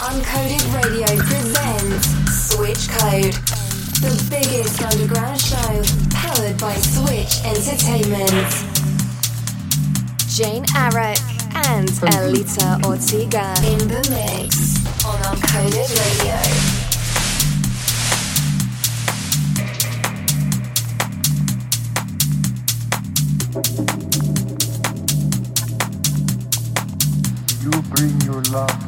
Uncoded Radio presents Switch Code, the biggest underground show powered by Switch Entertainment. Jane Arrak and Aelita Ortega in the mix on Uncoded Radio. You bring your love.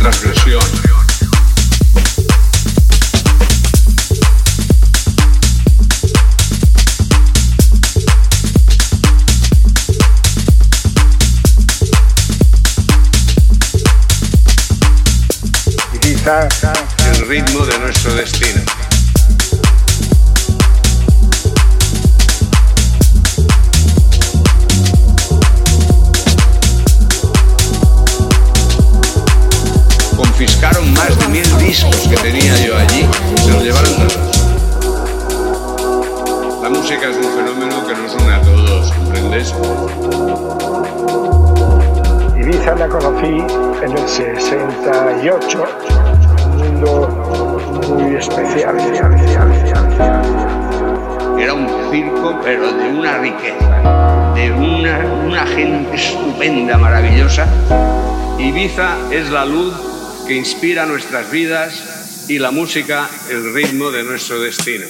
transgresión. Inspira nuestras vidas y la música el ritmo de nuestro destino.